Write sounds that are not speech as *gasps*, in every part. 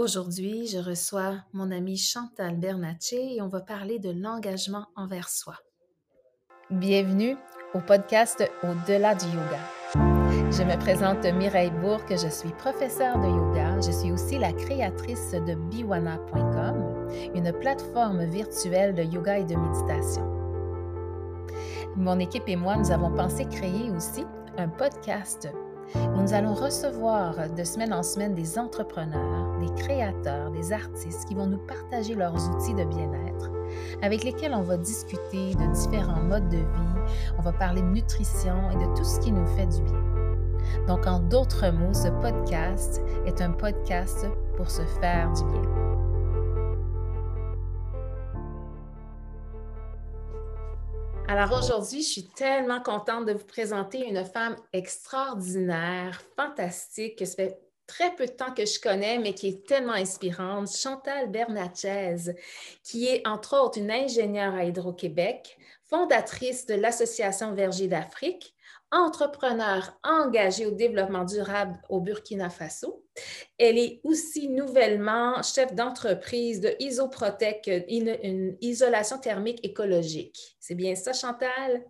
Aujourd'hui, je reçois mon amie Chantal Bernatchez et on va parler de l'engagement envers soi. Bienvenue au podcast Au-delà du yoga. Je me présente Mireille Bourque, je suis professeure de yoga. Je suis aussi la créatrice de biwana.com, une plateforme virtuelle de yoga et de méditation. Mon équipe et moi, nous avons pensé créer aussi un podcast nous allons recevoir de semaine en semaine des entrepreneurs, des créateurs, des artistes qui vont nous partager leurs outils de bien-être, avec lesquels on va discuter de différents modes de vie, on va parler de nutrition et de tout ce qui nous fait du bien. Donc, en d'autres mots, ce podcast est un podcast pour se faire du bien. Alors aujourd'hui, je suis tellement contente de vous présenter une femme extraordinaire, fantastique, que ça fait très peu de temps que je connais, mais qui est tellement inspirante, Chantal Bernatchez, qui est entre autres une ingénieure à Hydro-Québec, fondatrice de l'Association Verger d'Afrique, entrepreneur engagée au développement durable au Burkina Faso. Elle est aussi nouvellement chef d'entreprise de Isoprotec, une, isolation thermique écologique. C'est bien ça, Chantal?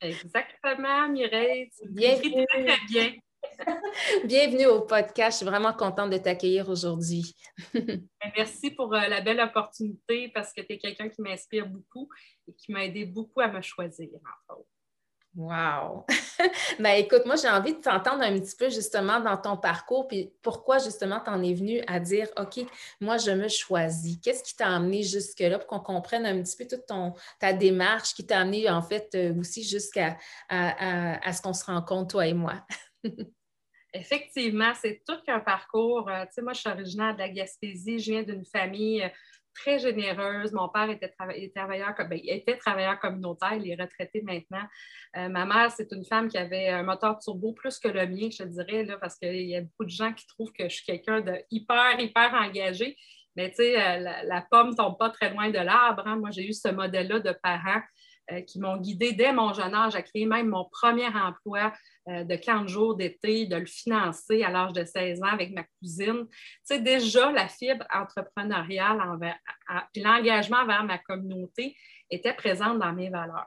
Exactement, Mireille. Bienvenue. Très, bien. *laughs* Bienvenue au podcast. Je suis vraiment contente de t'accueillir aujourd'hui. *laughs* Ben, merci pour euh, la belle opportunité parce que tu es quelqu'un qui m'inspire beaucoup et qui m'a aidé beaucoup à me choisir, entre Wow! *laughs* ben écoute, moi j'ai envie de t'entendre un petit peu justement dans ton parcours, puis pourquoi justement tu en es venu à dire OK, moi je me choisis. Qu'est-ce qui t'a amené jusque-là pour qu'on comprenne un petit peu toute ton, ta démarche qui t'a amené en fait euh, aussi jusqu'à à, ce qu'on se rencontre, toi et moi? *laughs* Effectivement, c'est tout qu'un parcours. Euh, tu sais, moi je suis originaire de la Gaspésie, je viens d'une famille. Très généreuse. Mon père était, travailleur, ben, était travailleur communautaire, il est retraité maintenant. Euh, ma mère, c'est une femme qui avait un moteur turbo plus que le mien, je dirais, là, parce qu'il y a beaucoup de gens qui trouvent que je suis quelqu'un de hyper, hyper engagé. Mais tu sais, euh, la, pomme ne tombe pas très loin de l'arbre. Hein. Moi, j'ai eu ce modèle-là de parents qui m'ont guidé dès mon jeune âge à créer même mon premier emploi euh, de 40 jours d'été, de le financer à l'âge de 16 ans avec ma cousine. Tu sais, déjà, la fibre entrepreneuriale, l'engagement envers ma communauté était présente dans mes valeurs.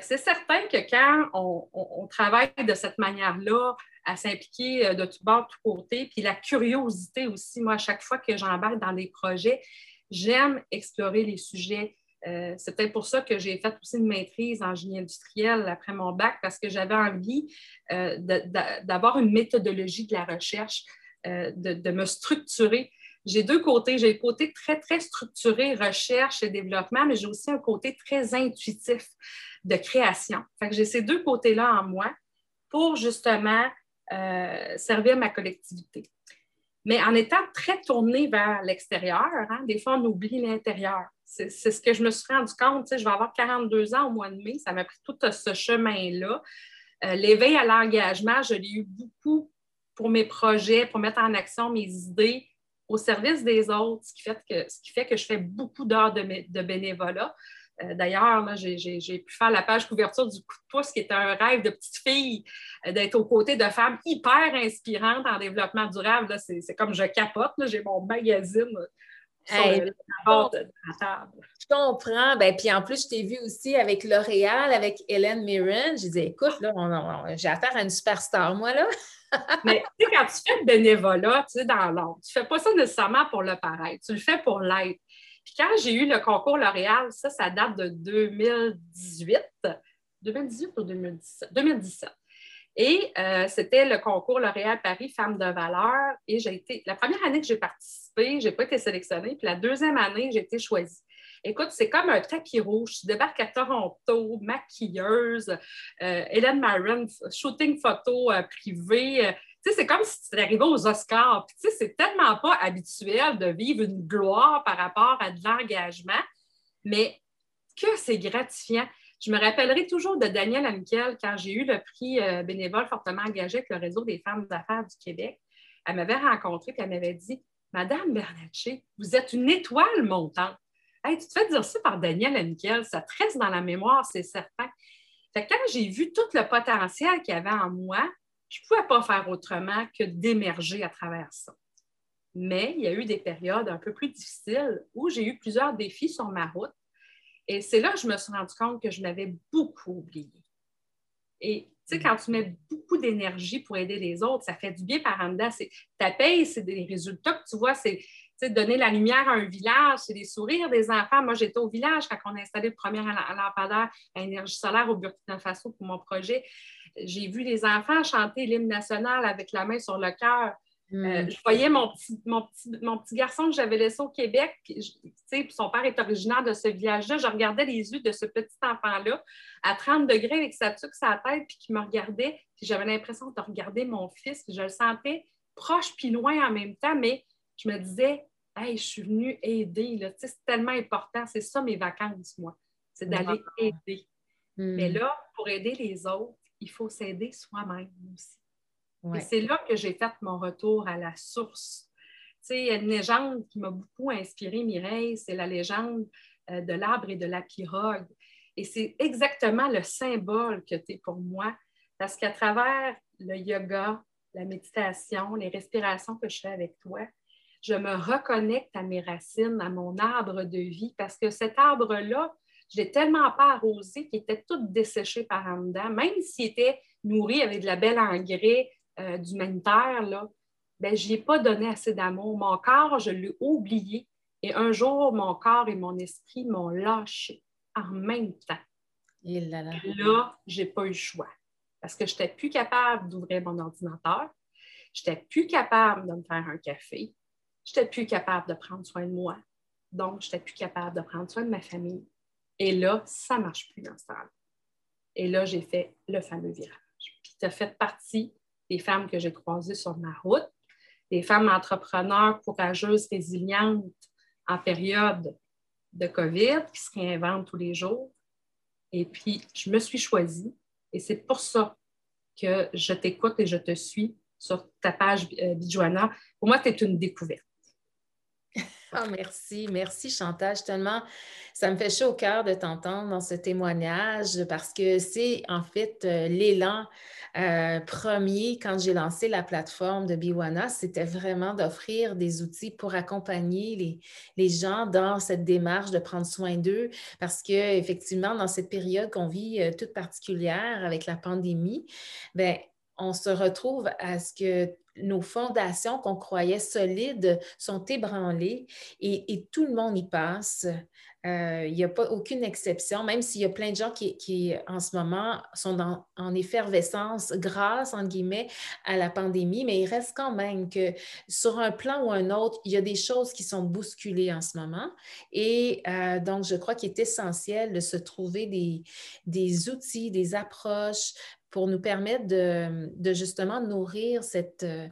C'est certain que quand on, travaille de cette manière-là, à s'impliquer euh, de tout bord, de tout côté, puis la curiosité aussi, moi, à chaque fois que j'embarque dans des projets, j'aime explorer les sujets euh, c'est peut-être pour ça que j'ai fait aussi une maîtrise en génie industriel après mon bac, parce que j'avais envie euh, d'avoir une méthodologie de la recherche, euh, de, me structurer. J'ai deux côtés. J'ai le côté très, très structuré, recherche et développement, mais j'ai aussi un côté très intuitif de création. J'ai ces deux côtés-là en moi pour justement servir ma collectivité. Mais en étant très tourné vers l'extérieur, hein, des fois, on oublie l'intérieur. C'est ce que je me suis rendu compte. Je vais avoir 42 ans au mois de mai. Ça m'a pris tout ce chemin-là. Euh, l'éveil à l'engagement, je l'ai eu beaucoup pour mes projets, pour mettre en action mes idées au service des autres, ce qui fait que, ce qui fait que je fais beaucoup d'heures de, bénévolat. Euh, d'ailleurs, j'ai pu faire la page couverture du coup de pouce, qui était un rêve de petite fille, euh, d'être aux côtés de femmes hyper inspirantes en développement durable. C'est comme je capote, j'ai mon magazine je comprends. Ben, puis en plus, je t'ai vu aussi avec L'Oréal, avec Hélène Mirren. Je disais, écoute, là, j'ai affaire à une superstar, moi, là. *laughs* Mais tu sais, quand tu fais le bénévolat, tu sais, dans l'ombre, tu ne fais pas ça nécessairement pour le paraître, tu le fais pour l'être. Puis quand j'ai eu le concours L'Oréal, ça, ça date de 2018. 2018 ou 2017? 2017. Et euh, c'était le concours L'Oréal Paris Femmes de valeur. Et j'ai été, la première année que j'ai participé, je n'ai pas été sélectionnée. Puis la deuxième année, j'ai été choisie. Écoute, c'est comme un tapis rouge. Je débarque à Toronto, maquilleuse, euh, Hélène Maron, shooting photo euh, privé. C'est comme si tu arrivais aux Oscars. C'est tellement pas habituel de vivre une gloire par rapport à de l'engagement, mais que c'est gratifiant. Je me rappellerai toujours de Danielle Amiquel quand j'ai eu le prix euh, bénévole fortement engagé avec le Réseau des femmes d'affaires du Québec. Elle m'avait rencontrée et elle m'avait dit Madame Bernatchez, vous êtes une étoile montante. Hey, tu te fais dire ça par Danielle Amiquel, ça te reste dans la mémoire, c'est certain. Quand j'ai vu tout le potentiel qu'il y avait en moi, je ne pouvais pas faire autrement que d'émerger à travers ça. Mais il y a eu des périodes un peu plus difficiles où j'ai eu plusieurs défis sur ma route. Et c'est là que je me suis rendu compte que je m'avais beaucoup oublié. Et tu sais, quand tu mets beaucoup d'énergie pour aider les autres, ça fait du bien par en dedans. Ta paye, c'est des résultats que tu vois, c'est donner la lumière à un village, c'est des sourires des enfants. Moi, j'étais au village quand on a installé le premier lampadaire à énergie solaire au Burkina Faso pour mon projet. J'ai vu les enfants chanter l'hymne national avec la main sur le cœur. Euh, hmm. je voyais mon petit, mon petit, garçon que j'avais laissé au Québec. son père est originaire de ce village-là. Je regardais les yeux de ce petit enfant-là à 30 degrés avec sa tuque sa tête, puis qui me regardait. j'avais l'impression de regarder mon fils. je le sentais proche puis loin en même temps, mais je me disais, hey, je suis venue aider. C'est tellement important. C'est ça mes vacances, moi. C'est d'aller aider. Mais hmm. là, pour aider les autres, il faut s'aider soi-même aussi. Et c'est là que j'ai fait mon retour à la source. Tu sais, il y a une légende qui m'a beaucoup inspirée, Mireille, c'est la légende euh, de l'arbre et de la pirogue. Et c'est exactement le symbole que tu es pour moi, parce qu'à travers le yoga, la méditation, les respirations que je fais avec toi, je me reconnecte à mes racines, à mon arbre de vie, parce que cet arbre-là, je l'ai tellement pas arrosé qu'il était tout desséché par en dedans, même s'il était nourri avec de la belle engrais euh, d'humanitaire, là, ben, je n'y ai pas donné assez d'amour. Mon corps, je l'ai oublié. Et un jour, mon corps et mon esprit m'ont lâché en même temps. Et là, là. là je n'ai pas eu le choix. Parce que je n'étais plus capable d'ouvrir mon ordinateur. Je n'étais plus capable de me faire un café. Je n'étais plus capable de prendre soin de moi. Donc, je n'étais plus capable de prendre soin de ma famille. Et là, ça ne marche plus dans ce temps-là. Et là, j'ai fait le fameux virage. Tu as fait partie des femmes que j'ai croisées sur ma route, des femmes entrepreneurs courageuses, résilientes en période de COVID, qui se réinventent tous les jours. Et puis, je me suis choisie et c'est pour ça que je t'écoute et je te suis sur ta page euh, Bijoana. Pour moi, tu es une découverte. Oh, merci, merci Chantal. Tellement, ça me fait chaud au cœur de t'entendre dans ce témoignage parce que c'est en fait euh, l'élan euh, premier quand j'ai lancé la plateforme de Biwana, c'était vraiment d'offrir des outils pour accompagner les, les, gens dans cette démarche de prendre soin d'eux parce que effectivement, dans cette période qu'on vit euh, toute particulière avec la pandémie, ben on se retrouve à ce que nos fondations qu'on croyait solides sont ébranlées et, tout le monde y passe. Euh, il n'y a pas aucune exception, même s'il y a plein de gens qui, en ce moment, sont en effervescence grâce, en guillemets, à la pandémie, mais il reste quand même que sur un plan ou un autre, il y a des choses qui sont bousculées en ce moment. Et euh, donc, je crois qu'il est essentiel de se trouver des, des outils, des approches pour nous permettre de, justement nourrir cette, euh,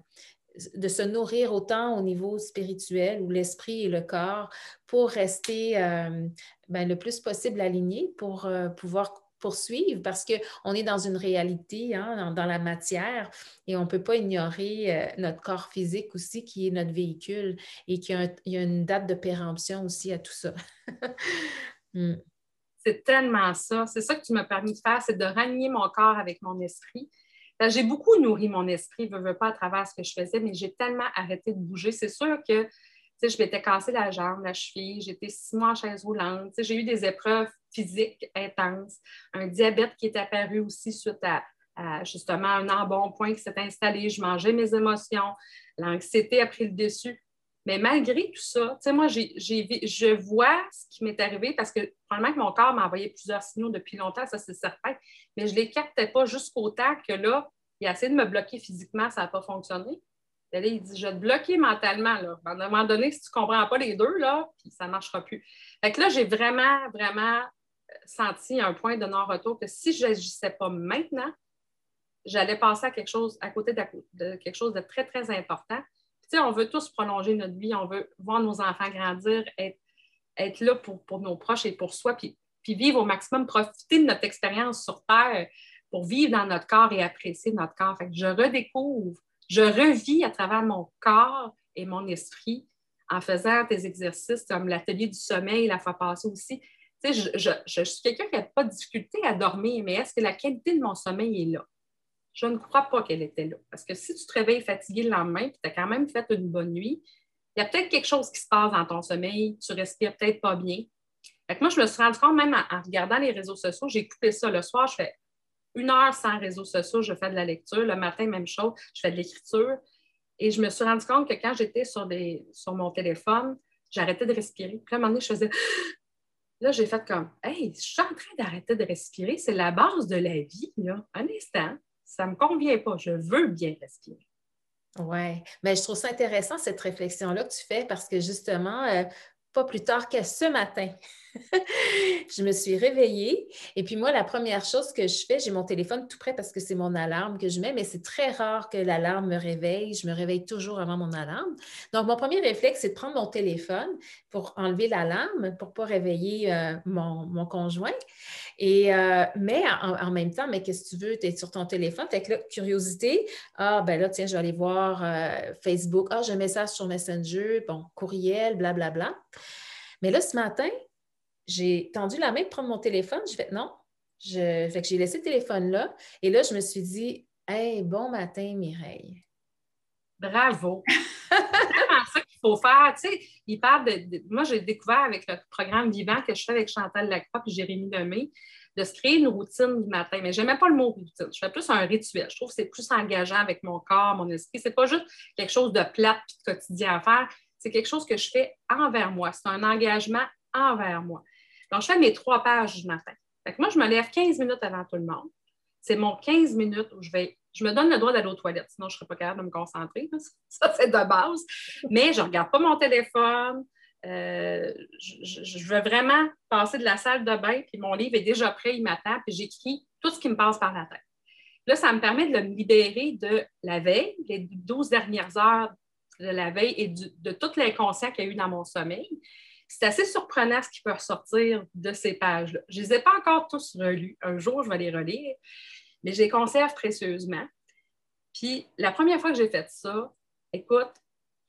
de se nourrir autant au niveau spirituel où l'esprit et le corps pour rester euh, ben, le plus possible alignés pour euh, pouvoir poursuivre parce qu'on est dans une réalité, hein, dans, la matière, et on ne peut pas ignorer notre corps physique aussi, qui est notre véhicule, et qu'il y, a une date de péremption aussi à tout ça. *laughs* Hmm. C'est tellement ça. C'est ça que tu m'as permis de faire, c'est de ranier mon corps avec mon esprit. J'ai beaucoup nourri mon esprit, je veux pas à travers ce que je faisais, mais j'ai tellement arrêté de bouger. C'est sûr que je m'étais cassé la jambe, la cheville, j'étais six mois en chaise roulante. J'ai eu des épreuves physiques intenses, un diabète qui est apparu aussi suite à, à justement un embonpoint qui s'est installé. Je mangeais mes émotions, l'anxiété a pris le dessus. Mais malgré tout ça, tu sais, moi, je vois ce qui m'est arrivé parce que probablement que mon corps m'a envoyé plusieurs signaux depuis longtemps, ça c'est certain, mais je ne les captais pas jusqu'au temps que là, il a essayé de me bloquer physiquement, ça n'a pas fonctionné. il dit, je vais te bloquer mentalement. À un moment donné, si tu ne comprends pas les deux, là, puis ça ne marchera plus. Fait que là, j'ai vraiment, vraiment euh, senti un point de non-retour que si je n'agissais pas maintenant, j'allais passer à quelque chose, à côté de quelque chose de très, très important on veut tous prolonger notre vie, on veut voir nos enfants grandir, être, là pour, nos proches et pour soi, puis, vivre au maximum, profiter de notre expérience sur Terre pour vivre dans notre corps et apprécier notre corps. je redécouvre, je revis à travers mon corps et mon esprit en faisant des exercices comme l'atelier du sommeil la fois passée aussi. je suis quelqu'un qui n'a pas de difficulté à dormir, mais est-ce que la qualité de mon sommeil est là? Je ne crois pas qu'elle était là. Parce que si tu te réveilles fatigué le lendemain, puis tu as quand même fait une bonne nuit, il y a peut-être quelque chose qui se passe dans ton sommeil, tu respires peut-être pas bien. moi, je me suis rendu compte, même en, regardant les réseaux sociaux, j'ai coupé ça le soir, je fais une heure sans réseaux sociaux, je fais de la lecture. Le matin, même chose, je fais de l'écriture. Et je me suis rendu compte que quand j'étais sur, sur mon téléphone, j'arrêtais de respirer. Puis à un moment donné, je faisais. *gasps* Là, j'ai fait comme Hey, je suis en train d'arrêter de respirer. C'est la base de la vie. Là. Un instant, ça ne me convient pas. Je veux bien respirer. Oui, mais je trouve ça intéressant, cette réflexion-là que tu fais, parce que justement, euh, pas plus tard que ce matin, *laughs* je me suis réveillée et puis moi, la première chose que je fais, j'ai mon téléphone tout près parce que c'est mon alarme que je mets, mais c'est très rare que l'alarme me réveille. Je me réveille toujours avant mon alarme. Donc, mon premier réflexe, c'est de prendre mon téléphone pour enlever l'alarme, pour ne pas réveiller euh, mon, conjoint. Et, euh, mais en, même temps, mais qu'est-ce que tu veux? Tu es sur ton téléphone, tu là, curiosité. Ah, ben là, tiens, je vais aller voir euh, Facebook. Ah, j'ai un message sur Messenger, bon, courriel, blablabla. Bla, bla. Mais là, ce matin, j'ai tendu la main pour prendre mon téléphone. J'ai fait non. Je, fait que j'ai laissé le téléphone là. Et là, je me suis dit, hey, bon matin, Mireille. Bravo. c'est *laughs* vraiment ça qu'il faut faire. Tu sais, il parle de, Moi, j'ai découvert avec le programme Vivant que je fais avec Chantal Lacroix et Jérémy Lemay de se créer une routine du matin. Mais je n'aimais pas le mot routine. Je fais plus un rituel. Je trouve que c'est plus engageant avec mon corps, mon esprit. Ce n'est pas juste quelque chose de plate et de quotidien à faire. C'est quelque chose que je fais envers moi. C'est un engagement envers moi. Je fais mes trois pages du matin. moi, je me lève 15 minutes avant tout le monde. C'est mon 15 minutes où je vais. Je me donne le droit d'aller aux toilettes, sinon je ne serais pas capable de me concentrer. Ça, c'est de base. Mais je ne regarde pas mon téléphone. Euh, je, veux vraiment passer de la salle de bain, puis mon livre est déjà prêt, il m'attend, puis j'écris tout ce qui me passe par la tête. Là, ça me permet de me libérer de la veille, les 12 dernières heures de la veille et de tout l'inconscient qu'il y a eu dans mon sommeil. C'est assez surprenant ce qui peut ressortir de ces pages-là. Je ne les ai pas encore tous relus. Un jour, je vais les relire, mais je les conserve précieusement. Puis la première fois que j'ai fait ça, écoute,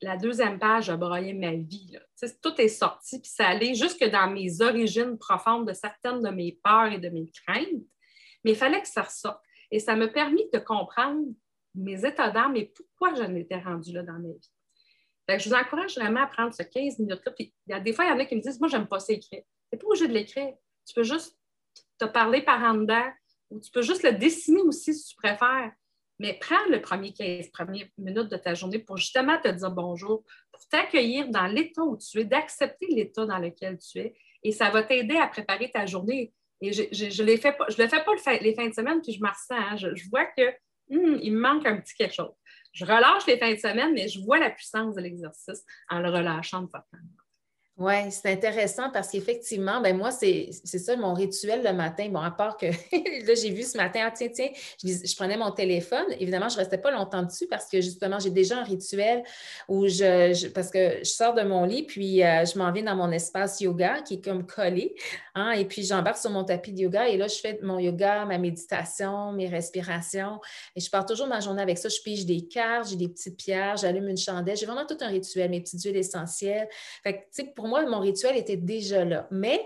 la deuxième page a broyé ma vie. Tout est sorti, puis ça allait jusque dans mes origines profondes de certaines de mes peurs et de mes craintes. Mais il fallait que ça ressorte. Et ça m'a permis de comprendre mes états d'âme et pourquoi je n'étais rendue là dans ma vie je vous encourage vraiment à prendre ce 15 minutes-là. Y a des fois, il y en a qui me disent Moi, j'aime pas ça écrire. Tu n'es pas obligé de l'écrire. Tu peux juste te parler par en dedans ou tu peux juste le dessiner aussi si tu préfères. Mais prends le premier 15 premières minutes de ta journée pour justement te dire bonjour, pour t'accueillir dans l'état où tu es, d'accepter l'état dans lequel tu es. Et ça va t'aider à préparer ta journée. Et je ne le fais pas, le les fins de semaine, puis je me ressens. Hein. Je, vois que hmm, il me manque un petit quelque chose je relâche les fins de semaine, mais je vois la puissance de l'exercice en le relâchant de façon. Oui, c'est intéressant parce qu'effectivement, ben moi, c'est ça mon rituel le matin. Bon, à part que *laughs* là, j'ai vu ce matin, ah, tiens, tiens, je, prenais mon téléphone. Évidemment, je ne restais pas longtemps dessus parce que justement, j'ai déjà un rituel où je, parce que je sors de mon lit, puis euh, je m'en vais dans mon espace yoga qui est comme collé. Hein, et puis j'embarque sur mon tapis de yoga et là, je fais mon yoga, ma méditation, mes respirations. Et je pars toujours ma journée avec ça. Je pige des cartes, j'ai des petites pierres, j'allume une chandelle. J'ai vraiment tout un rituel, mes petites huiles essentielles. Fait que, tu sais, pour moi, mon rituel était déjà là. Mais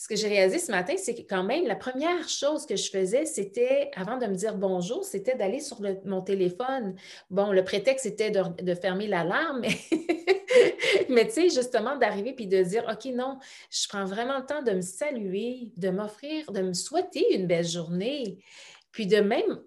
ce que j'ai réalisé ce matin, c'est que quand même, la première chose que je faisais, c'était, avant de me dire bonjour, c'était d'aller sur mon téléphone. Bon, le prétexte était de, fermer l'alarme, mais, *laughs* mais tu sais, justement, d'arriver puis de dire, OK, non, je prends vraiment le temps de me saluer, de m'offrir, de me souhaiter une belle journée, puis de même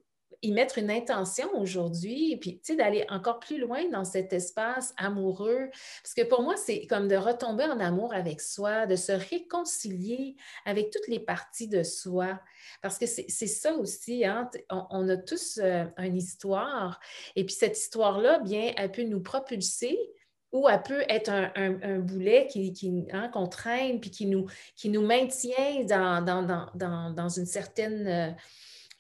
y mettre une intention aujourd'hui, puis tu sais, d'aller encore plus loin dans cet espace amoureux. Parce que pour moi, c'est comme de retomber en amour avec soi, de se réconcilier avec toutes les parties de soi. Parce que c'est ça aussi, hein? on, a tous euh, une histoire, et puis cette histoire-là, bien, elle peut nous propulser ou elle peut être un, boulet qui, qui hein, qu'on traîne, puis qui nous, qui nous maintient dans, dans, dans, dans une certaine...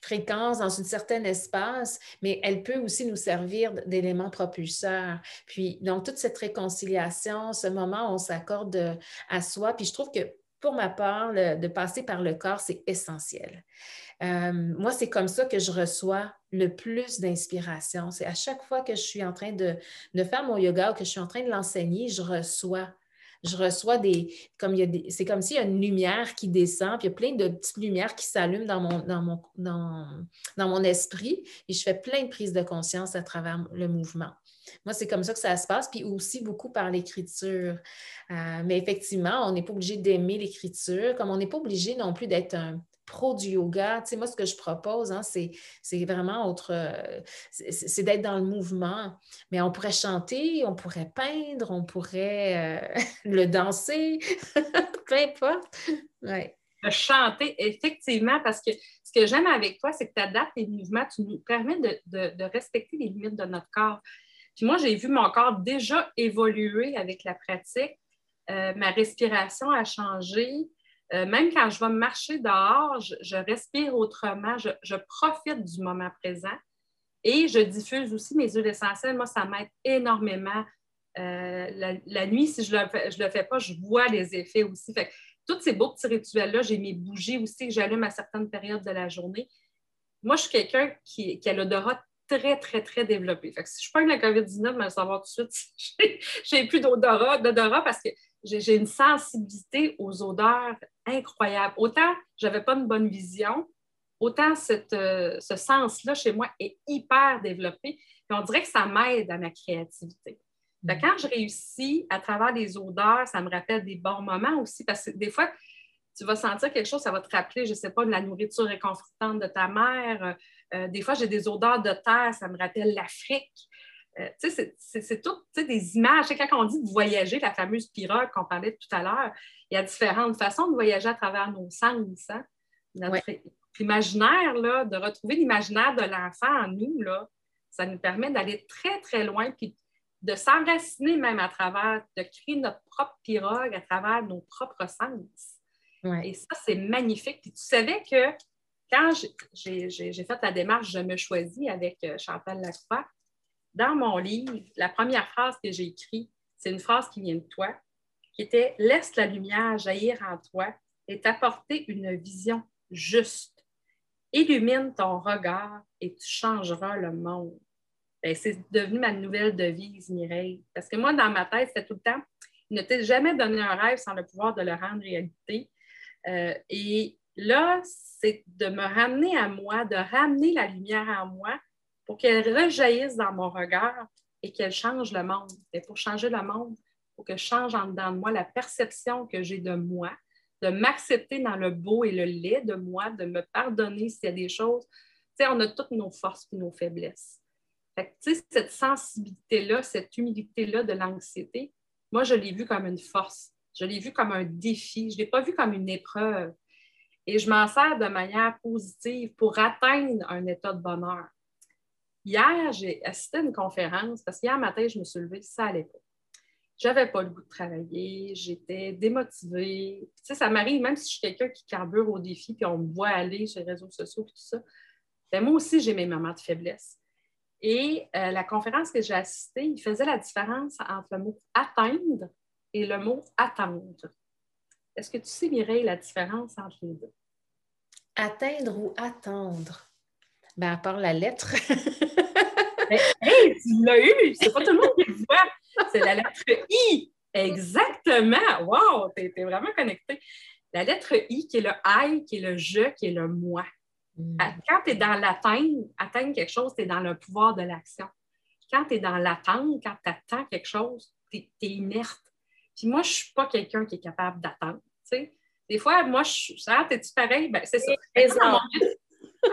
Euh, fréquence, dans un certain espace, mais elle peut aussi nous servir d'élément propulseur. Puis, donc, toute cette réconciliation, ce moment où on s'accorde à soi, puis je trouve que pour ma part, de passer par le corps, c'est essentiel. Euh, moi, c'est comme ça que je reçois le plus d'inspiration. C'est à chaque fois que je suis en train de, de, faire mon yoga ou que je suis en train de l'enseigner, je reçois je reçois des. comme C'est comme s'il y a une lumière qui descend, puis il y a plein de petites lumières qui s'allument dans mon, dans, mon, dans, mon esprit, et je fais plein de prises de conscience à travers le mouvement. Moi, c'est comme ça que ça se passe, puis aussi beaucoup par l'écriture. Euh, mais effectivement, on n'est pas obligé d'aimer l'écriture, comme on n'est pas obligé non plus d'être un pro du yoga. Tu sais, moi, ce que je propose, hein, c'est, vraiment autre. Euh, c'est, d'être dans le mouvement. Mais on pourrait chanter, on pourrait peindre, on pourrait euh, *laughs* le danser, *laughs* peu importe. Ouais. Chanter, effectivement, parce que ce que j'aime avec toi, c'est que tu adaptes les mouvements, tu nous permets de, respecter les limites de notre corps. Puis moi, j'ai vu mon corps déjà évoluer avec la pratique. Euh, ma respiration a changé. Euh, même quand je vais marcher dehors, je, respire autrement, je, profite du moment présent et je diffuse aussi mes huiles essentielles. Moi, ça m'aide énormément. Euh, la, nuit, si je ne le, fais pas, je vois les effets aussi. Fait tous ces beaux petits rituels-là, j'ai mes bougies aussi que j'allume à certaines périodes de la journée. Moi, je suis quelqu'un qui, a l'odorat très, très, très développé. Fait que si je prends la COVID-19, je vais savoir tout de suite, *laughs* j'ai plus d'odorat parce que j'ai une sensibilité aux odeurs incroyable. Autant je n'avais pas une bonne vision, autant euh, ce sens-là chez moi est hyper développé. on dirait que ça m'aide à ma créativité. Mm. quand je réussis à travers les odeurs, ça me rappelle des bons moments aussi, parce que des fois, tu vas sentir quelque chose, ça va te rappeler, je ne sais pas, de la nourriture réconfortante de ta mère, euh, des fois, j'ai des odeurs de terre, ça me rappelle l'Afrique. Euh, c'est tout des images. quand on dit de voyager, la fameuse pirogue qu'on parlait tout à l'heure, il y a différentes façons de voyager à travers nos sens. Hein. Notre imaginaire, là, de retrouver l'imaginaire de l'enfant en nous, là, ça nous permet d'aller très, très loin, puis de s'enraciner même à travers, de créer notre propre pirogue à travers nos propres sens. Et ça, c'est magnifique. Puis tu savais que quand j'ai fait la démarche Je me choisis avec euh, Chantal Lacroix, dans mon livre, la première phrase que j'ai écrite, c'est une phrase qui vient de toi, qui était Laisse la lumière jaillir en toi et t'apporter une vision juste. Illumine ton regard et tu changeras le monde. Ben, c'est devenu ma nouvelle devise, Mireille. Parce que moi, dans ma tête, c'était tout le temps ne t'ai jamais donné un rêve sans le pouvoir de le rendre réalité. Euh, et là, c'est de me ramener à moi, de ramener la lumière en moi pour qu'elle rejaillisse dans mon regard et qu'elle change le monde. Et pour changer le monde, faut que je change en dedans de moi la perception que j'ai de moi, de m'accepter dans le beau et le laid de moi, de me pardonner s'il y a des choses. Tu sais, on a toutes nos forces et nos faiblesses. Tu sais, cette sensibilité-là, cette humilité-là de l'anxiété, moi, je l'ai vue comme une force. Je l'ai vue comme un défi. Je ne l'ai pas vue comme une épreuve. Et je m'en sers de manière positive pour atteindre un état de bonheur. Hier, j'ai assisté à une conférence parce qu'hier matin, je me suis levée, ça n'allait pas. J'avais pas le goût de travailler, j'étais démotivée. Tu sais, ça m'arrive, même si je suis quelqu'un qui carbure au défi, puis on me voit aller sur les réseaux sociaux et tout ça. Ben, moi aussi, j'ai mes moments de faiblesse. Et euh, la conférence que j'ai assistée, il faisait la différence entre le mot atteindre et le mot attendre. Est-ce que tu sais, Mireille, la différence entre les deux? Atteindre ou attendre? Ben, à part la lettre. hey, tu l'as eu! C'est pas tout le monde qui le voit. C'est la lettre I. Exactement! Wow! Tu es, vraiment connecté. La lettre I, qui est le I, qui est le je, qui est le moi. Hmm. Quand tu es dans l'atteindre, atteindre quelque chose, tu es dans le pouvoir de l'action. Quand tu es dans l'attendre, quand tu attends quelque chose, tu es, inerte. Puis moi, je ne suis pas quelqu'un qui est capable d'attendre. Des fois, moi, je suis. Ah, t'es-tu pareil? Ben, c'est ça.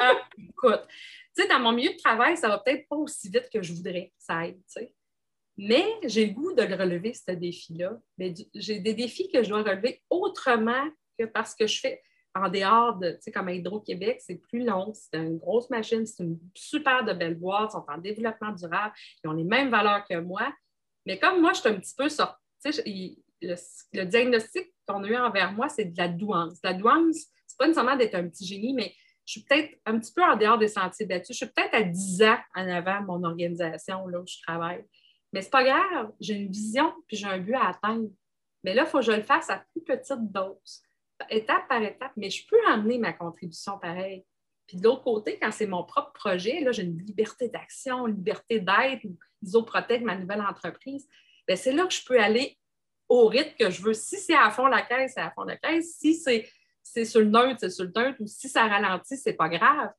Ah, écoute, tu sais, dans mon milieu de travail, ça va peut-être pas aussi vite que je voudrais que ça aille, tu sais. Mais j'ai le goût de le relever, ce défi-là. Mais j'ai des défis que je dois relever autrement que parce que je fais en dehors de, tu sais, comme Hydro-Québec, c'est plus long, c'est une grosse machine, c'est une super de belle boîte, ils sont en développement durable, ils ont les mêmes valeurs que moi. Mais comme moi, je suis un petit peu sortie, le, le, diagnostic qu'on a eu envers moi, c'est de la douance. La douance, c'est pas nécessairement d'être un petit génie, mais je suis peut-être un petit peu en dehors des sentiers battus. Je suis peut-être à 10 ans en avant de mon organisation là où je travaille. Mais c'est pas grave, j'ai une vision puis j'ai un but à atteindre. Mais là, il faut que je le fasse à plus petite dose, étape par étape, mais je peux amener ma contribution pareil. Puis de l'autre côté, quand c'est mon propre projet, là, j'ai une liberté d'action, une liberté d'être, Isoprotect, ma nouvelle entreprise, ben, c'est là que je peux aller au rythme que je veux. Si c'est à fond la caisse, c'est à fond la caisse. Si c'est c'est sur le neutre, c'est sur le neutre, ou si ça ralentit, c'est pas grave.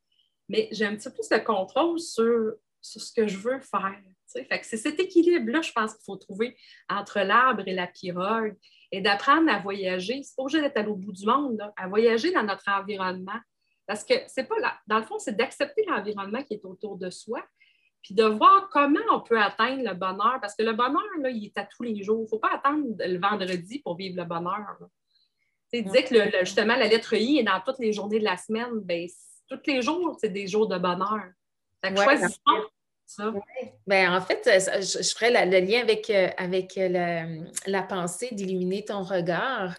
Mais j'ai un petit peu plus de contrôle sur, ce que je veux faire. C'est cet équilibre-là, je pense qu'il faut trouver entre l'arbre et la pirogue et d'apprendre à voyager. C'est pas obligé d'être à l'autre bout du monde, à voyager dans notre environnement. Parce que c'est pas là. Dans le fond, c'est d'accepter l'environnement qui est autour de soi, puis de voir comment on peut atteindre le bonheur. Parce que le bonheur, là, il est à tous les jours. Il ne faut pas attendre le vendredi pour vivre le bonheur. Tu disais que justement, la lettre I est dans toutes les journées de la semaine. Bien, tous les jours, c'est des jours de bonheur. Fait ça? Ben, en fait, je, ferais le lien avec, euh, euh, la, pensée d'illuminer ton regard.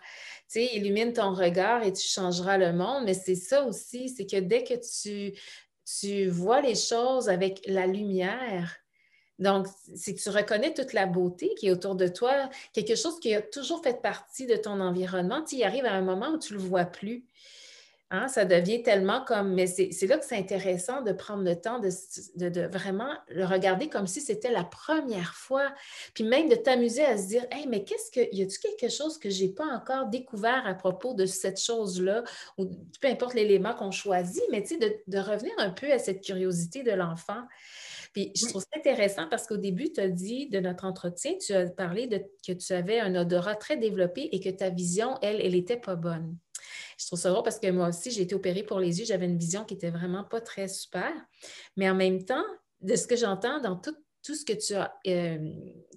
Tu sais, illumine ton regard et tu changeras le monde. Mais c'est ça aussi, c'est que dès que tu, vois les choses avec la lumière, donc, c'est que tu reconnais toute la beauté qui est autour de toi, quelque chose qui a toujours fait partie de ton environnement. Tu y arrives à un moment où tu ne le vois plus. Hein, ça devient tellement comme, mais c'est là que c'est intéressant de prendre le temps de, vraiment le regarder comme si c'était la première fois, puis même de t'amuser à se dire, hey, mais qu'est-ce que, y a-t-il quelque chose que je n'ai pas encore découvert à propos de cette chose-là, ou peu importe l'élément qu'on choisit, mais tu sais, de, revenir un peu à cette curiosité de l'enfant. Puis je trouve ça intéressant parce qu'au début, tu as dit de notre entretien, tu as parlé de que tu avais un odorat très développé et que ta vision, elle, elle n'était pas bonne. Je trouve ça drôle parce que moi aussi, j'ai été opérée pour les yeux, j'avais une vision qui était vraiment pas très super. Mais en même temps, de ce que j'entends dans tout, ce que tu as, euh,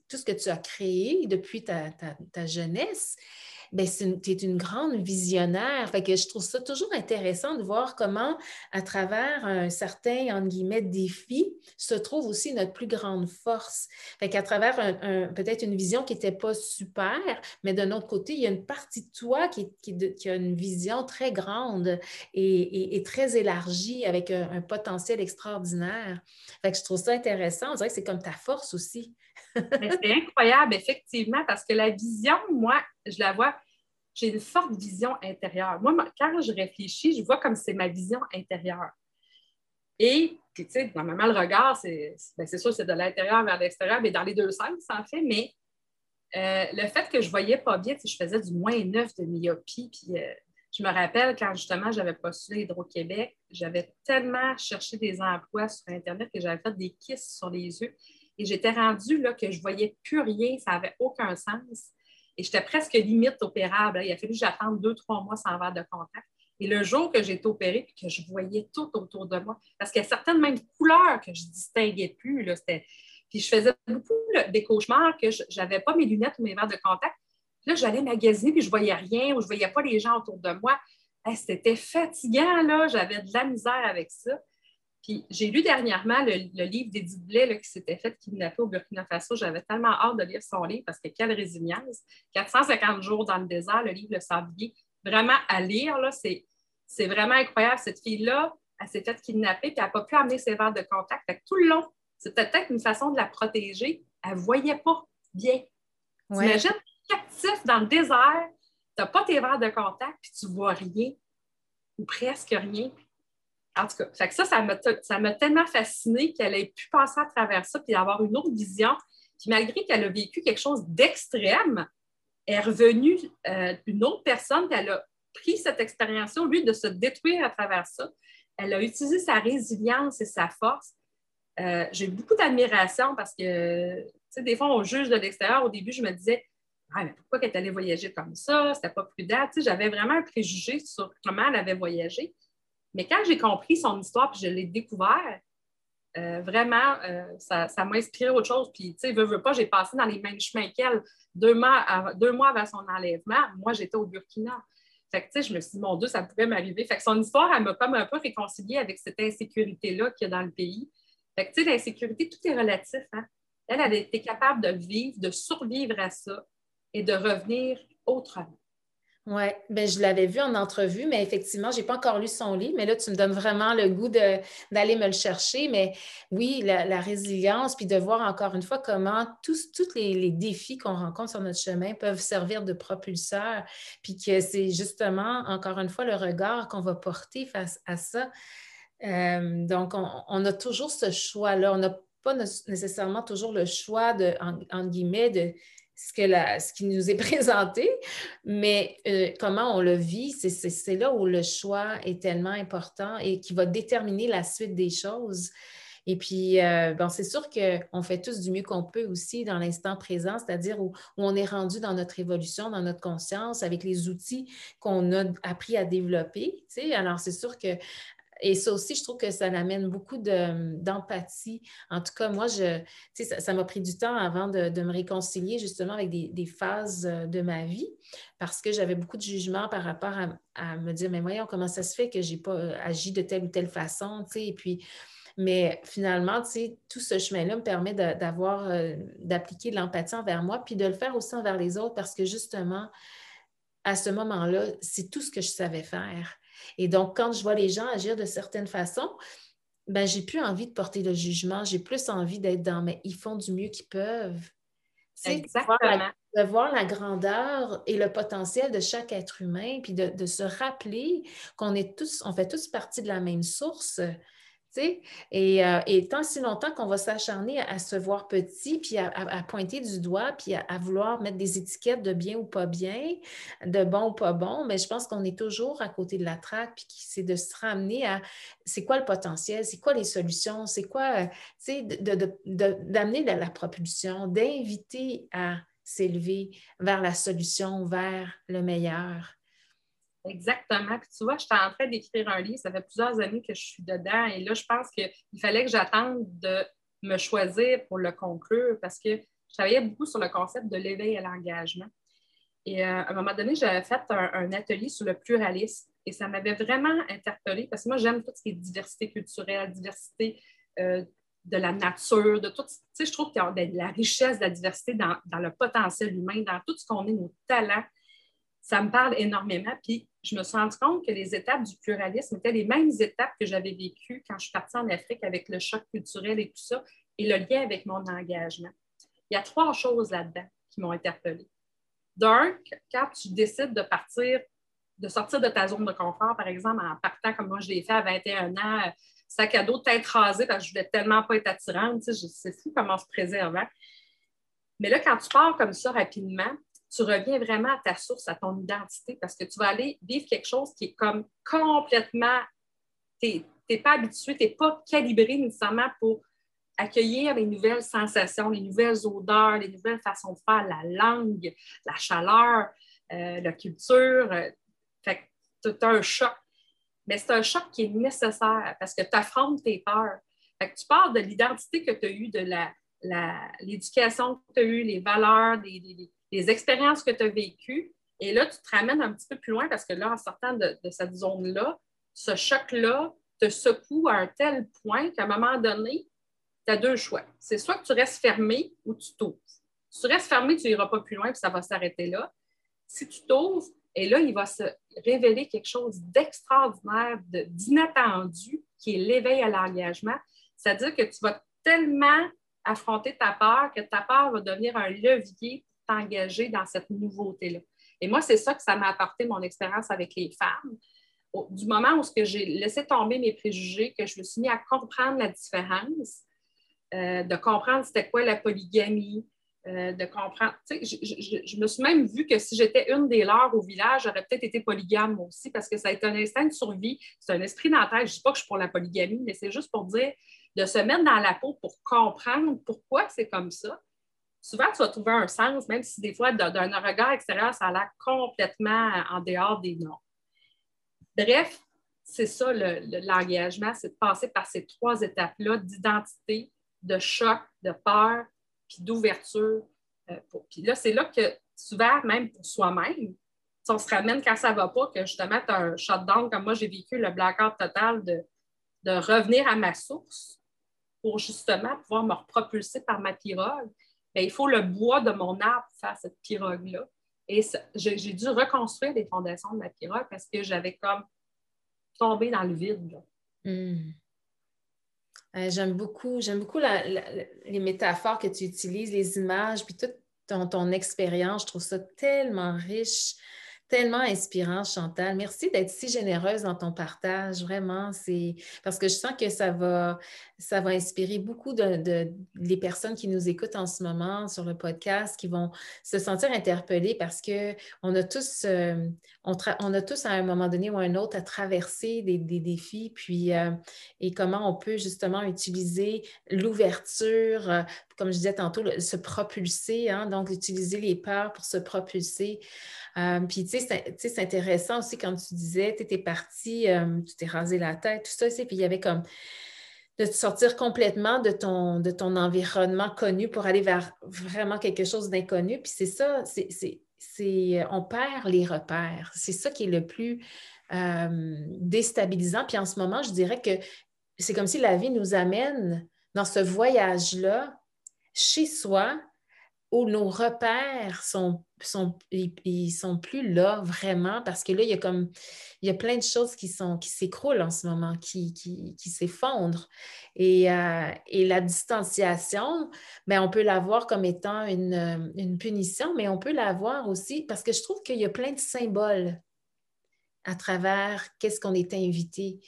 tout ce que tu as créé depuis ta, ta jeunesse, ben, tu es une grande visionnaire. Fait je trouve ça toujours intéressant de voir comment, à travers un certain, entre guillemets, défi, se trouve aussi notre plus grande force. Fait qu'à travers un, peut-être une vision qui n'était pas super, mais d'un autre côté, il y a une partie de toi qui, a une vision très grande et, très élargie avec un, potentiel extraordinaire. Fait je trouve ça intéressant. On dirait que c'est comme ta force aussi. C'est incroyable, effectivement, parce que la vision, moi, je la vois j'ai une forte vision intérieure. Moi, quand je réfléchis, je vois comme c'est ma vision intérieure. Et, tu sais, normalement, le regard, c'est ben, sûr, c'est de l'intérieur vers l'extérieur, mais dans les deux sens, en fait, mais euh, le fait que je voyais pas bien, je faisais du moins neuf de myopie, puis euh, je me rappelle quand justement j'avais postulé Hydro-Québec, j'avais tellement cherché des emplois sur Internet que j'avais fait des kisses sur les yeux et j'étais rendue là que je ne voyais plus rien, ça n'avait aucun sens. Et j'étais presque limite opérable. Il a fallu que j'attende deux, trois mois sans avoir de contact. Et le jour que j'ai été opérée, puis que je voyais tout autour de moi, parce qu'il y a certaines mêmes couleurs que je ne distinguais plus. Là, puis je faisais beaucoup des cauchemars que je n'avais pas mes lunettes ou mes verres de contact. Là, j'allais magasiner, puis je ne voyais rien, ou je ne voyais pas les gens autour de moi. C'était fatigant, là. J'avais de la misère avec ça. Puis j'ai lu dernièrement le, livre d'Edith Blais qui s'était fait kidnapper au Burkina Faso. J'avais tellement hâte de lire son livre parce que quelle résilience. 450 jours dans le désert, le livre Le Sablier. Vraiment à lire, là, c'est, c'est vraiment incroyable. Cette fille-là, elle s'est fait kidnapper puis elle n'a pas pu amener ses verres de contact. tout le long, c'était peut-être une façon de la protéger. Elle ne voyait pas bien. Ouais. T'imagines, captif dans le désert, tu n'as pas tes verres de contact puis tu ne vois rien ou presque rien. En tout cas, ça, ça m'a tellement fascinée qu'elle ait pu passer à travers ça puis avoir une autre vision. Puis malgré qu'elle a vécu quelque chose d'extrême, elle est revenue euh, une autre personne, puis elle a pris cette expérience au lieu de se détruire à travers ça. Elle a utilisé sa résilience et sa force. Euh, j'ai beaucoup d'admiration parce que, tu sais, des fois, on juge de l'extérieur. Au début, je me disais, ah, mais pourquoi qu'elle est allée voyager comme ça? C'était pas prudent. Tu sais, j'avais vraiment un préjugé sur comment elle avait voyagé. Mais quand j'ai compris son histoire puis je l'ai découvert, euh, vraiment, euh, ça, m'a inspiré autre chose. Puis, tu sais, veux, veux pas, j'ai passé dans les mêmes chemins qu'elle deux mois, deux mois avant son enlèvement. Moi, j'étais au Burkina. Fait que, tu sais, je me suis dit, mon Dieu, ça pouvait m'arriver. Fait que son histoire, elle m'a comme un peu réconciliée avec cette insécurité-là qu'il y a dans le pays. Fait que, tu sais, l'insécurité, tout est relatif. Hein? Elle, elle a été capable de vivre, de survivre à ça et de revenir autrement. Oui, ben, je l'avais vu en entrevue, mais effectivement, je n'ai pas encore lu son livre, mais là, tu me donnes vraiment le goût d'aller me le chercher. Mais oui, la, résilience, puis de voir encore une fois comment tous, les, défis qu'on rencontre sur notre chemin peuvent servir de propulseur, puis que c'est justement, encore une fois, le regard qu'on va porter face à ça. Euh, donc, on, a toujours ce choix-là. On n'a pas nécessairement toujours le choix de, en guillemets, de ce, que ce qui nous est *laughs* présenté, mais euh, comment on le vit, c'est là où le choix est tellement important et qui va déterminer la suite des choses. Et puis, euh, bon, c'est sûr qu'on fait tous du mieux qu'on peut aussi dans l'instant présent, c'est-à-dire où, on est rendu dans notre évolution, dans notre conscience, avec les outils qu'on a appris à développer. Alors, c'est sûr que et ça aussi, je trouve que ça amène beaucoup d'empathie. en tout cas, moi, je, ça m'a pris du temps avant de, me réconcilier justement avec des, phases euh, de ma vie parce que j'avais beaucoup de jugements par rapport à, me dire, mais voyons, comment ça se fait que je n'ai pas euh, agi de telle ou telle façon, et puis mais finalement, tout ce chemin-là me permet d'avoir, euh, d'appliquer de l'empathie envers moi, puis de le faire aussi envers les autres, parce que justement, à ce moment-là, c'est tout ce que je savais faire. Et donc, quand je vois les gens agir de certaines façons, ben, j'ai plus envie de porter le jugement, j'ai plus envie d'être dans, mais ils font du mieux qu'ils peuvent. Exactement. De voir, la, grandeur et le potentiel de chaque être humain, puis de, de se rappeler qu'on est tous, on fait tous partie de la même source. Et, euh, et, tant si longtemps qu'on va s'acharner à, se voir petit, puis à, pointer du doigt, puis à, vouloir mettre des étiquettes de bien ou pas bien, de bon ou pas bon, mais je pense qu'on est toujours à côté de la traque, puis c'est de se ramener à c'est quoi le potentiel, c'est quoi les solutions, c'est quoi, euh, tu d'amener de, la propulsion, d'inviter à s'élever vers la solution, vers le meilleur. Exactement. Puis tu vois, j'étais en train d'écrire un livre, ça fait plusieurs années que je suis dedans, et là, je pense qu'il fallait que j'attende de me choisir pour le conclure parce que je travaillais beaucoup sur le concept de l'éveil à l'engagement. Et euh, à un moment donné, j'avais fait un, atelier sur le pluralisme et ça m'avait vraiment interpellée parce que moi, j'aime tout ce qui est diversité culturelle, diversité euh, de la nature, de tout. Tu sais, je trouve qu'il y a de la richesse de la diversité dans, dans le potentiel humain, dans tout ce qu'on est, nos talents ça me parle énormément. Puis je me suis rendu compte que les étapes du pluralisme étaient les mêmes étapes que j'avais vécues quand je suis partie en Afrique avec le choc culturel et tout ça, et le lien avec mon engagement. Il y a trois choses là-dedans qui m'ont interpellée. D'un, quand tu décides de partir, de sortir de ta zone de confort, par exemple, en partant comme moi je l'ai fait à 21 ans, sac à dos tête rasée parce que je voulais tellement pas être attirante, tu sais, c'est fou comment se préserve. Hein. Mais là, quand tu pars comme ça rapidement, tu reviens vraiment à ta source, à ton identité, parce que tu vas aller vivre quelque chose qui est comme complètement, tu n'es pas habitué, tu n'es pas calibré nécessairement pour accueillir les nouvelles sensations, les nouvelles odeurs, les nouvelles façons de faire, la langue, la chaleur, euh, la culture. Euh, fait que tu as un choc. Mais c'est un choc qui est nécessaire parce que tu affrontes tes peurs. Fait que tu parles de l'identité que tu as eue, de l'éducation la, que tu as eue, les valeurs, des, les expériences que tu as vécues. Et là, tu te ramènes un petit peu plus loin parce que là, en sortant de, cette zone-là, ce choc-là te secoue à un tel point qu'à un moment donné, tu as deux choix. C'est soit que tu restes fermé ou tu t'ouvres. Si tu restes fermé, tu n'iras pas plus loin, puis ça va s'arrêter là. Si tu t'ouvres, et là, il va se révéler quelque chose d'extraordinaire, d'inattendu, qui est l'éveil à l'engagement. C'est-à-dire que tu vas tellement affronter ta peur que ta peur va devenir un levier t'engager dans cette nouveauté-là. Et moi, c'est ça que ça m'a apporté mon expérience avec les femmes. Du moment où j'ai laissé tomber mes préjugés, que je me suis mis à comprendre la différence, euh, de comprendre c'était quoi la polygamie, euh, de comprendre. Je, je, me suis même vue que si j'étais une des leurs au village, j'aurais peut-être été polygame aussi, parce que ça a été un instinct de survie, c'est un esprit dans. Je ne dis pas que je suis pour la polygamie, mais c'est juste pour dire de se mettre dans la peau pour comprendre pourquoi c'est comme ça souvent, tu vas trouver un sens, même si des fois, d'un regard extérieur, ça a l'air complètement en dehors des normes. Bref, c'est ça l'engagement, c'est de passer par ces trois étapes-là d'identité, de choc, de peur, puis d'ouverture. Euh, puis là, c'est là que souvent, même pour soi-même, on se ramène quand ça ne va pas, que justement, tu as un shutdown, comme moi, j'ai vécu le blackout total de, de revenir à ma source pour justement pouvoir me repropulser par ma pirogue. Ben, il faut le bois de mon arbre pour faire cette pirogue-là. Et j'ai dû reconstruire les fondations de ma pirogue parce que j'avais comme tombé dans le vide. Hmm. Euh, j'aime beaucoup, beaucoup les métaphores que tu utilises, les images, puis toute ton expérience. Je trouve ça tellement riche Tellement inspirant, Chantal. Merci d'être si généreuse dans ton partage. Vraiment, c'est parce que je sens que ça va, ça va inspirer beaucoup de, les personnes qui nous écoutent en ce moment sur le podcast, qui vont se sentir interpellées parce que on a tous, euh, on, a tous à un moment donné ou à un autre à traverser des, défis, puis euh, et comment on peut justement utiliser l'ouverture, euh, comme je disais tantôt, se propulser, hein, donc utiliser les peurs pour se propulser. Euh, puis, tu sais, c'est intéressant aussi quand tu disais, tu étais parti, euh, tu t'es rasé la tête, tout ça, puis il y avait comme de te sortir complètement de ton, de ton environnement connu pour aller vers vraiment quelque chose d'inconnu. Puis c'est ça, c'est, on perd les repères. C'est ça qui est le plus euh, déstabilisant. Puis en ce moment, je dirais que c'est comme si la vie nous amène dans ce voyage-là chez soi où nos repères sont, sont, plus là vraiment parce que là, il y a comme il y a plein de choses qui sont qui s'écroulent en ce moment, qui, qui, s'effondrent. Et, euh, la distanciation, bien, on peut la voir comme étant une, punition, mais on peut la voir aussi parce que je trouve qu'il y a plein de symboles à travers qu'est-ce qu'on est invité.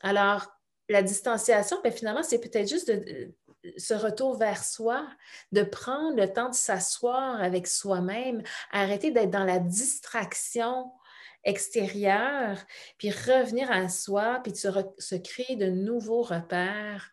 Alors, la distanciation, bien, finalement, c'est peut-être juste de, ce retour vers soi, de prendre le temps de s'asseoir avec soi-même, arrêter d'être dans la distraction extérieure, puis revenir à soi, puis de se, créer de nouveaux repères,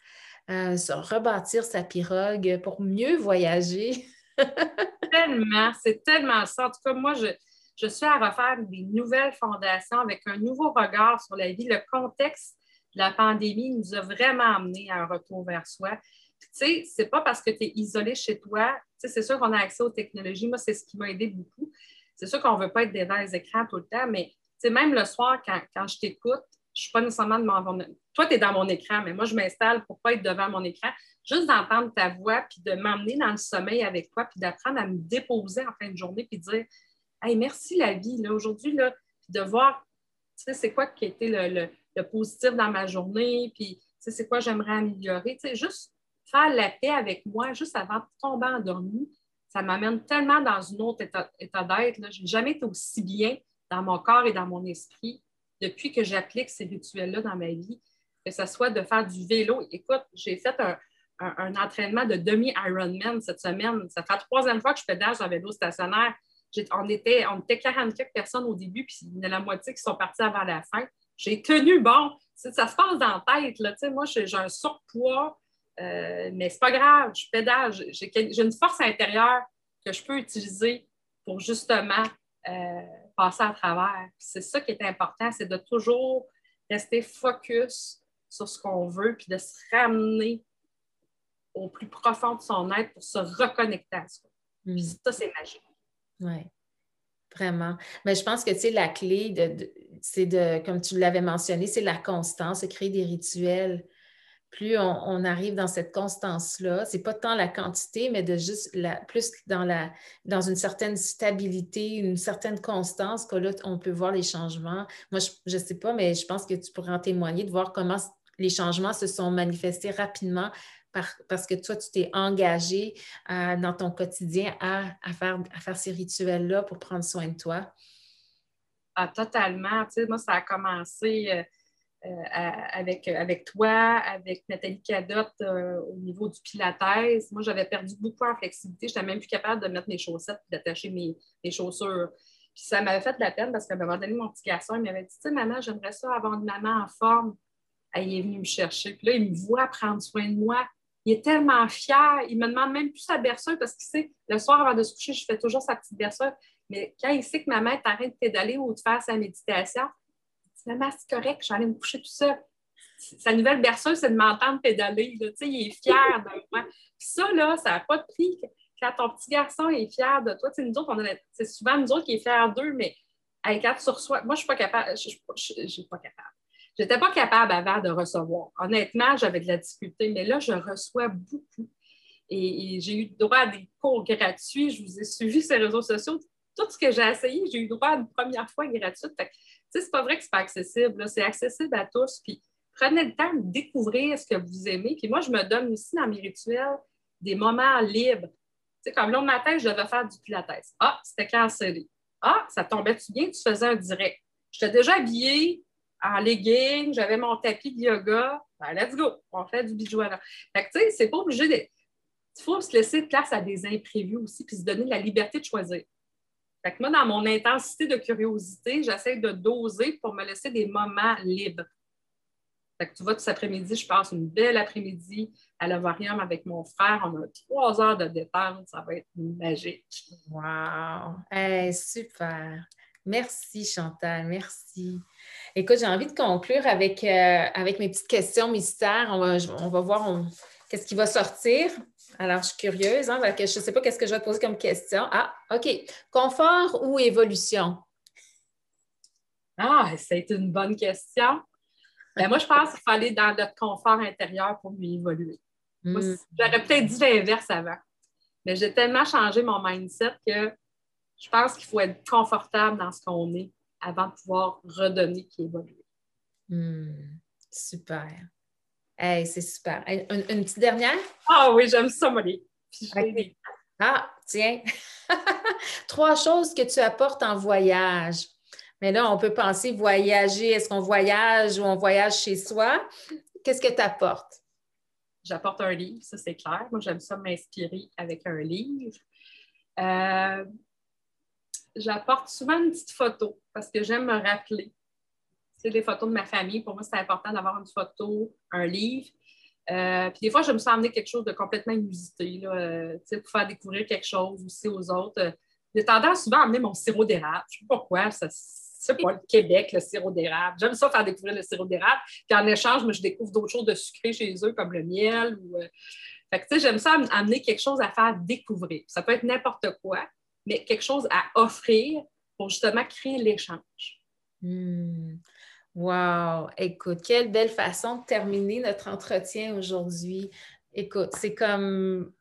euh, se rebâtir sa pirogue pour mieux voyager. *laughs* tellement, c'est tellement ça. En tout cas, moi, je, je suis à refaire des nouvelles fondations avec un nouveau regard sur la vie. Le contexte de la pandémie nous a vraiment amené à un retour vers soi tu sais, c'est pas parce que tu es isolé chez toi. Tu sais, c'est sûr qu'on a accès aux technologies. Moi, c'est ce qui m'a aidé beaucoup. C'est sûr qu'on ne veut pas être devant les écrans tout le temps, mais tu sais, même le soir, quand, je t'écoute, je ne suis pas nécessairement devant Toi, tu es dans mon écran, mais moi, je m'installe pour ne pas être devant mon écran. Juste d'entendre ta voix, puis de m'emmener dans le sommeil avec toi, puis d'apprendre à me déposer en fin de journée, puis dire Hey, merci la vie, aujourd'hui, là, puis de voir, tu sais, c'est quoi qui a été le, le, positif dans ma journée, puis tu sais, c'est quoi j'aimerais améliorer. Tu sais, juste faire la paix avec moi juste avant de tomber endormi, ça m'amène tellement dans un autre état, d'être. Je n'ai jamais été aussi bien dans mon corps et dans mon esprit depuis que j'applique ces rituels-là dans ma vie, que ce soit de faire du vélo. Écoute, j'ai fait un, entraînement de demi-Ironman cette semaine. Ça fait la troisième fois que je pédale sur un vélo stationnaire. On était, on était 44 personnes au début, puis il y en a la moitié qui sont partis avant la fin. J'ai tenu bon. Ça se passe dans la tête. Là. Moi, j'ai un surpoids euh, mais c'est pas grave, je pédale. J'ai une force intérieure que je peux utiliser pour justement euh, passer à travers. C'est ça qui est important, c'est de toujours rester focus sur ce qu'on veut, puis de se ramener au plus profond de son être pour se reconnecter à soi. Hmm. ça, c'est magique. Oui, vraiment. Mais je pense que, tu sais, la clé, de, c'est de, comme tu l'avais mentionné, c'est la constance, c'est créer des rituels plus on, arrive dans cette constance-là, c'est pas tant la quantité, mais de juste la, plus dans, la, dans une certaine stabilité, une certaine constance, que là, on peut voir les changements. Moi, je ne sais pas, mais je pense que tu pourrais en témoigner, de voir comment les changements se sont manifestés rapidement parce que toi, tu t'es engagé euh, dans ton quotidien à, faire, à faire ces rituels-là pour prendre soin de toi. Ah, totalement. Moi, ça a commencé. Euh, avec, avec toi, avec Nathalie Cadotte euh, au niveau du pilates. Moi, j'avais perdu beaucoup en flexibilité. Je n'étais même plus capable de mettre mes chaussettes et d'attacher mes, chaussures. Puis ça m'avait fait de la peine parce qu'à un moment donné, mon petit garçon, il m'avait dit, tu sais, maman, j'aimerais ça avoir une maman en forme. il est venu me chercher. Puis là, il me voit prendre soin de moi. Il est tellement fier. Il me demande même plus sa berceuse parce qu'il sait, le soir avant de se coucher, je fais toujours sa petite berceuse. Mais quand il sait que ma mère est de pédaler ou de faire sa méditation, Maman, c'est correct, j'allais me coucher tout seul. Sa nouvelle berceuse, c'est de m'entendre pédaler. Là. Il est fier de moi. Ça, là, ça n'a pas de prix. Quand ton petit garçon est fier de toi, nous autres, c'est souvent nous autres qui est fiers d'eux, mais avec quand tu reçois, moi, je ne suis pas capable. Je suis pas capable. J'étais pas capable avant de recevoir. Honnêtement, j'avais de la difficulté, mais là, je reçois beaucoup. Et, j'ai eu droit à des cours gratuits. Je vous ai suivi sur les réseaux sociaux. Tout ce que j'ai essayé, j'ai eu droit à une première fois gratuite sais, c'est pas vrai que c'est pas accessible. C'est accessible à tous. Puis prenez le temps de découvrir ce que vous aimez. Puis moi, je me donne aussi dans mes rituels des moments libres. Tu sais, comme l'autre matin, je devais faire du pilates. Ah, c'était cancellé. Ah, ça tombait-tu bien? Tu faisais un direct. J'étais déjà habillée en legging, j'avais mon tapis de yoga. Ben, let's go, on fait du bijouana. Fait que, tu sais, c'est pas obligé de. Il faut se laisser place à des imprévus aussi, puis se donner la liberté de choisir. Fait que moi, dans mon intensité de curiosité, j'essaie de doser pour me laisser des moments libres. Fait que tu vois, cet après-midi, je passe une belle après-midi à l'Avarium avec mon frère. On a trois heures de détente. Ça va être magique. Wow! super! Merci, Chantal. Merci. Écoute, j'ai envie de conclure avec, euh, avec mes petites questions mystères. On va, on va voir qu'est-ce qui va sortir. Alors, je suis curieuse. Hein, je ne sais pas qu'est-ce que je vais te poser comme question. Ah, OK. Confort ou évolution? Ah, c'est une bonne question. Ben, moi, je pense qu'il faut aller dans notre confort intérieur pour mieux évoluer. Hmm. J'aurais peut-être dit l'inverse avant. Mais j'ai tellement changé mon mindset que je pense qu'il faut être confortable dans ce qu'on est avant de pouvoir redonner qui évolue. Hmm. Super. Hey, c'est super. Une, petite dernière? Ah oui, j'aime ça, Molly. Ah, tiens. *laughs* Trois choses que tu apportes en voyage. Mais là, on peut penser voyager. Est-ce qu'on voyage ou on voyage chez soi? Qu'est-ce que tu apportes? J'apporte un livre, ça c'est clair. Moi, j'aime ça m'inspirer avec un livre. Euh, j'apporte souvent une petite photo parce que j'aime me rappeler. Des photos de ma famille. Pour moi, c'est important d'avoir une photo, un livre. Euh, puis des fois, je me sens amener quelque chose de complètement inusité, là, euh, pour faire découvrir quelque chose aussi aux autres. J'ai tendance souvent à amener mon sirop d'érable. Je ne sais pas pourquoi, c'est pas le Québec, le sirop d'érable. J'aime ça faire découvrir le sirop d'érable. Puis en échange, moi, je découvre d'autres choses de sucré chez eux, comme le miel. Ou, euh, Fait que, j'aime ça amener quelque chose à faire découvrir. Ça peut être n'importe quoi, mais quelque chose à offrir pour justement créer l'échange. Hmm. Wow! Écoute, quelle belle façon de terminer notre entretien aujourd'hui. Écoute, c'est comme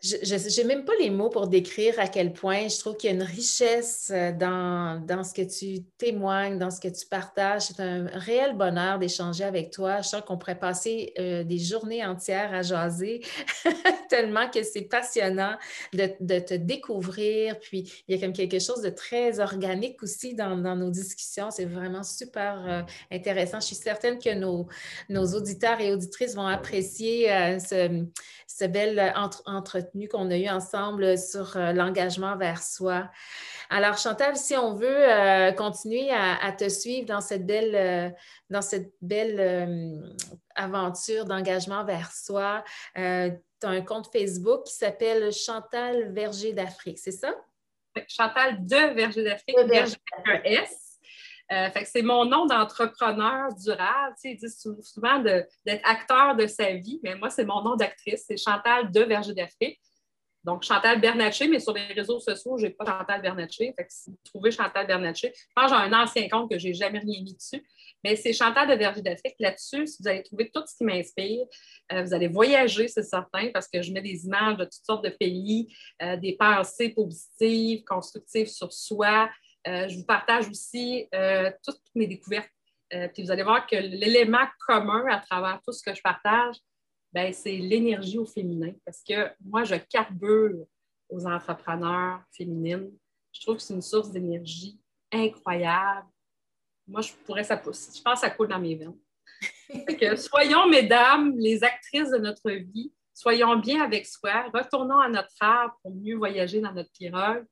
je n'ai même pas les mots pour décrire à quel point je trouve qu'il y a une richesse euh, dans, dans, ce que tu témoignes, dans ce que tu partages. C'est un réel bonheur d'échanger avec toi. Je sens qu'on pourrait passer euh, des journées entières à jaser, *laughs* tellement que c'est passionnant de, de, te découvrir. Puis, il y a comme quelque chose de très organique aussi dans, dans nos discussions. C'est vraiment super euh, intéressant. Je suis certaine que nos, nos auditeurs et auditrices vont apprécier ce, ce bel entre, qu'on a eu ensemble sur euh, l'engagement vers soi. Alors, Chantal, si on veut euh, continuer à, te suivre dans cette belle, euh, dans cette belle aventure d'engagement vers soi, tu as un compte Facebook qui s'appelle Chantal Verger d'Afrique, c'est ça? Chantal de Verger d'Afrique, Verger avec un S. c'est mon nom d'entrepreneur durable. Tu sais, ils disent souvent d'être acteur de sa vie, mais moi, c'est mon nom d'actrice. C'est Chantal de Verger d'Afrique. Donc, Chantal Bernatchez, mais sur les réseaux sociaux, je n'ai pas Chantal Bernatchez. Fait que si vous trouvez Chantal Bernatchez, je pense que j'ai un ancien compte que je n'ai jamais rien mis dessus. Mais c'est Chantal de Verger d'Afrique. Là-dessus, vous allez trouver tout ce qui m'inspire, euh, vous allez voyager, c'est certain, parce que je mets des images de toutes sortes de pays, euh, des pensées positives, constructives sur soi. Euh, je vous partage aussi toutes mes découvertes. puis vous allez voir que l'élément commun à travers tout ce que je partage, ben, c'est l'énergie au féminin. Parce que moi, je carbure aux entrepreneurs féminines. Je trouve que c'est une source d'énergie incroyable. Moi, je pourrais ça Je pense que ça coule dans mes veines. soyons, mesdames, les actrices de notre vie, soyons bien avec soi, retournons à notre art pour mieux voyager dans notre pirogue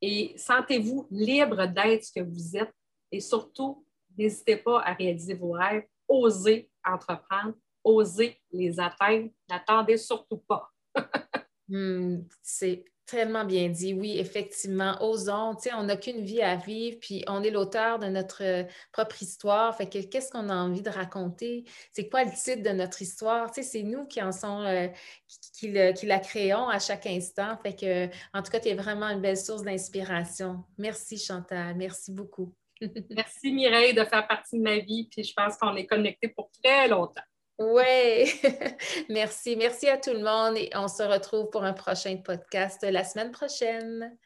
et sentez-vous libre d'être ce que vous êtes et surtout, n'hésitez pas à réaliser vos rêves, osez entreprendre, osez les atteindre. N'attendez surtout pas. *laughs* Hmm, c'est tellement bien dit. Oui, effectivement, osons. On n'a qu'une vie à vivre, puis on est l'auteur de notre euh, propre histoire. Fait que qu'est-ce qu'on a envie de raconter? C'est quoi le titre de notre histoire? C'est nous qui en sont, euh, qui, qui, la créons à chaque instant. Fait que, en tout cas, tu es vraiment une belle source d'inspiration. Merci, Chantal. Merci beaucoup. *laughs* Merci, Mireille, de faire partie de ma vie. Puis je pense qu'on est connectés pour très longtemps. Oui, *laughs* merci. Merci à tout le monde et on se retrouve pour un prochain podcast la semaine prochaine.